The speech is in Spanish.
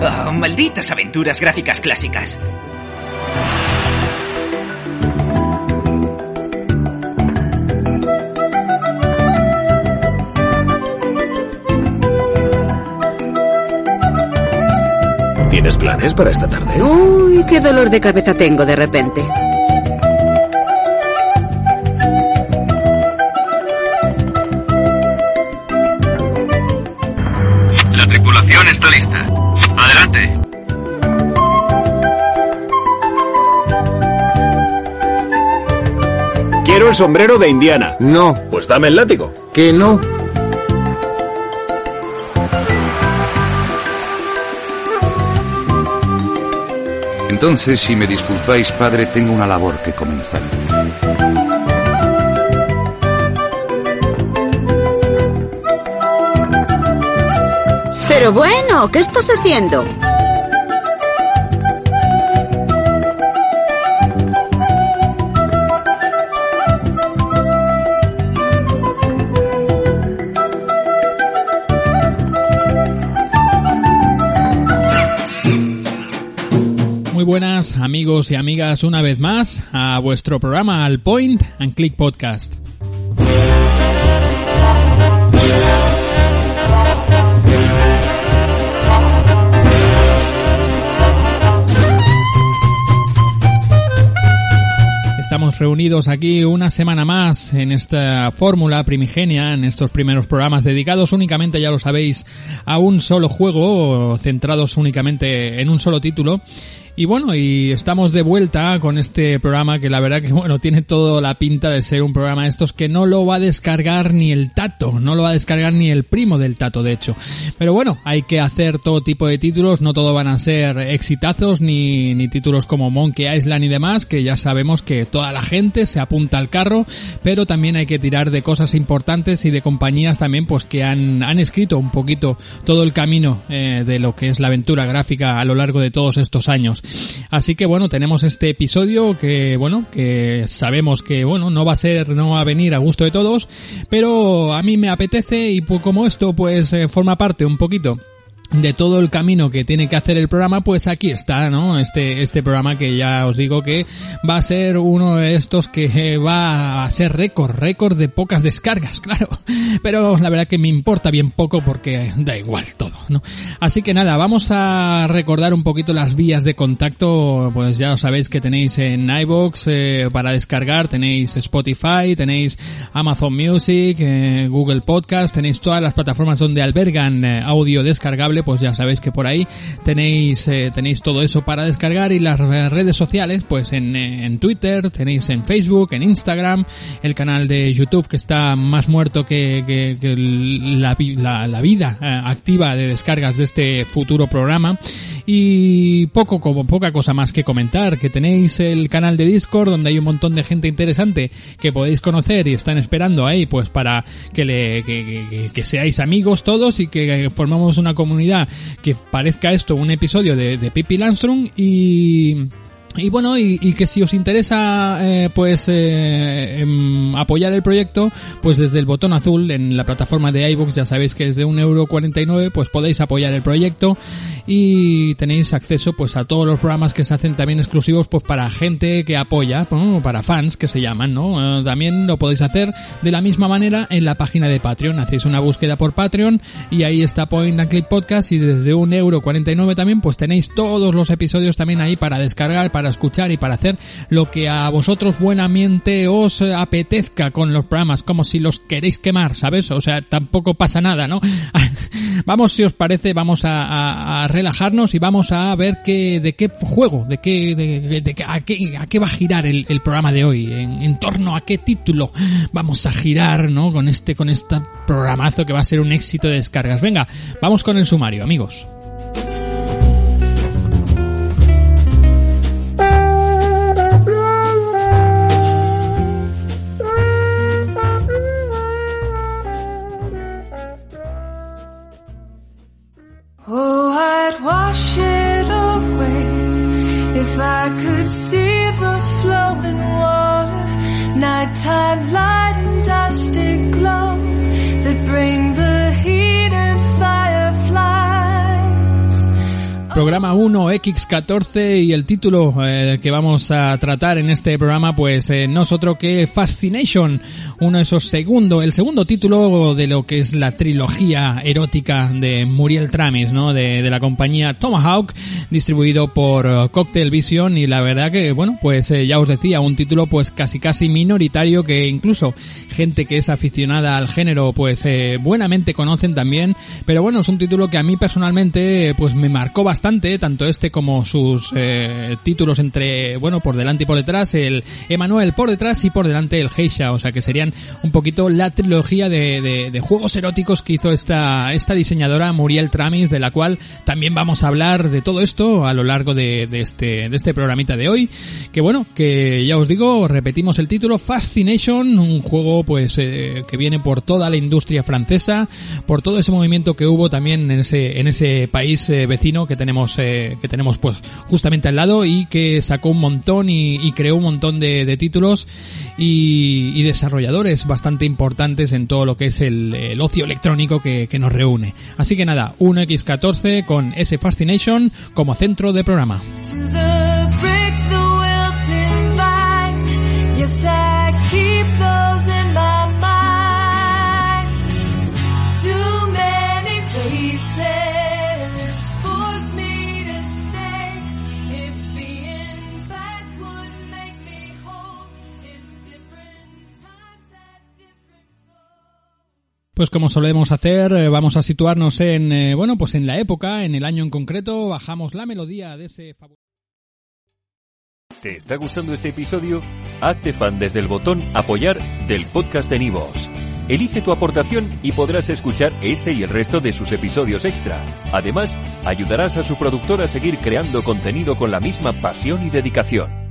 Oh, malditas aventuras gráficas clásicas. ¿Tienes planes para esta tarde? Uy, qué dolor de cabeza tengo de repente. Quiero el sombrero de Indiana. No, Pues dame el látigo. que no. Entonces, si me disculpáis, padre, tengo una labor que comenzar. Pero bueno, ¿qué estás haciendo? Buenas amigos y amigas una vez más a vuestro programa Al Point and Click Podcast. Estamos reunidos aquí una semana más en esta fórmula primigenia, en estos primeros programas dedicados únicamente, ya lo sabéis, a un solo juego, centrados únicamente en un solo título. Y bueno, y estamos de vuelta con este programa que la verdad que bueno, tiene toda la pinta de ser un programa de estos que no lo va a descargar ni el tato, no lo va a descargar ni el primo del tato de hecho. Pero bueno, hay que hacer todo tipo de títulos, no todo van a ser exitazos ni, ni títulos como Monkey Island y demás, que ya sabemos que toda la gente se apunta al carro, pero también hay que tirar de cosas importantes y de compañías también pues que han, han escrito un poquito todo el camino eh, de lo que es la aventura gráfica a lo largo de todos estos años. Así que bueno, tenemos este episodio que bueno, que sabemos que bueno, no va a ser, no va a venir a gusto de todos, pero a mí me apetece y pues como esto pues eh, forma parte un poquito de todo el camino que tiene que hacer el programa, pues aquí está, ¿no? Este, este programa que ya os digo que va a ser uno de estos que va a ser récord, récord de pocas descargas, claro. Pero la verdad que me importa bien poco porque da igual todo, ¿no? Así que nada, vamos a recordar un poquito las vías de contacto, pues ya sabéis que tenéis en iVoox eh, para descargar, tenéis Spotify, tenéis Amazon Music, eh, Google Podcast, tenéis todas las plataformas donde albergan eh, audio descargable pues ya sabéis que por ahí tenéis eh, tenéis todo eso para descargar y las redes sociales, pues en, en Twitter, tenéis en Facebook, en Instagram, el canal de YouTube que está más muerto que, la, vi- la- la vida eh, activa de descargas de este futuro programa. Y poco como poca cosa más que comentar, que tenéis el canal de Discord donde hay un montón de gente interesante que podéis conocer y están esperando ahí pues para que le que seáis amigos todos y que formamos una comunidad que parezca esto un episodio de, de Pippi Landstrom y y bueno, y, y que si os interesa eh, pues eh, em, apoyar el proyecto, pues desde el botón azul en la plataforma de iVoox, ya sabéis que es de 1,49€, pues podéis apoyar el proyecto y tenéis acceso pues a todos los programas que se hacen también exclusivos pues para gente que apoya, para fans que se llaman, ¿no? Eh, también lo podéis hacer de la misma manera en la página de Patreon, hacéis una búsqueda por Patreon y ahí está Point and Click Podcast y desde 1,49€ también pues tenéis todos los episodios también ahí para descargar, para escuchar y para hacer lo que a vosotros buenamente os eh, apetezca con los programas, como si los queréis quemar, ¿sabes? O sea, tampoco pasa nada, ¿no? vamos, si os parece, vamos a, relajarnos y vamos a ver qué, de qué juego, de qué, de, de a qué, a qué va a girar el, el programa de hoy, en, en torno a qué título vamos a girar, ¿no? Con este, con este programazo que va a ser un éxito de descargas. Venga, vamos con el sumario, amigos. Wash it away. If I could see the flowing water, nighttime light and dusty glow that bring programa 1X14 y el título eh, que vamos a tratar en este programa pues eh, no es otro que Fascination, uno de esos segundo, el segundo título de lo que es la trilogía erótica de Muriel Tramis, ¿no? De, de la compañía Tomahawk, distribuido por uh, Cocktail Vision y la verdad que bueno, pues eh, ya os decía, un título pues casi casi minoritario que incluso gente que es aficionada al género pues eh, buenamente conocen también, pero bueno, es un título que a mí personalmente pues me marcó bastante tanto este como sus eh, títulos entre, bueno, por delante y por detrás, el Emanuel por detrás y por delante el Heisha, o sea que serían un poquito la trilogía de, juegos eróticos que hizo esta, esta diseñadora Muriel Tramis, de la cual también vamos a hablar de todo esto a lo largo de, de este, de este programita de hoy, que bueno, que ya os digo, repetimos el título, Fascination, un juego pues eh, que viene por toda la industria francesa, por todo ese movimiento que hubo también en ese, en ese país eh, vecino que tenemos eh, que tenemos pues justamente al lado y que sacó un montón y, creó un montón de, títulos y, desarrolladores bastante importantes en todo lo que es el, ocio electrónico que, que, nos reúne. Así que nada, 1X14 con ese Fascination como centro de programa. Pues como solemos hacer, eh, vamos a situarnos en, eh, bueno, pues en la época, en el año en concreto, bajamos la melodía de ese ¿Te está gustando este episodio? Hazte fan desde el botón apoyar del podcast de Nivos. Elige tu aportación y podrás escuchar este y el resto de sus episodios extra. Además, ayudarás a su productor a seguir creando contenido con la misma pasión y dedicación.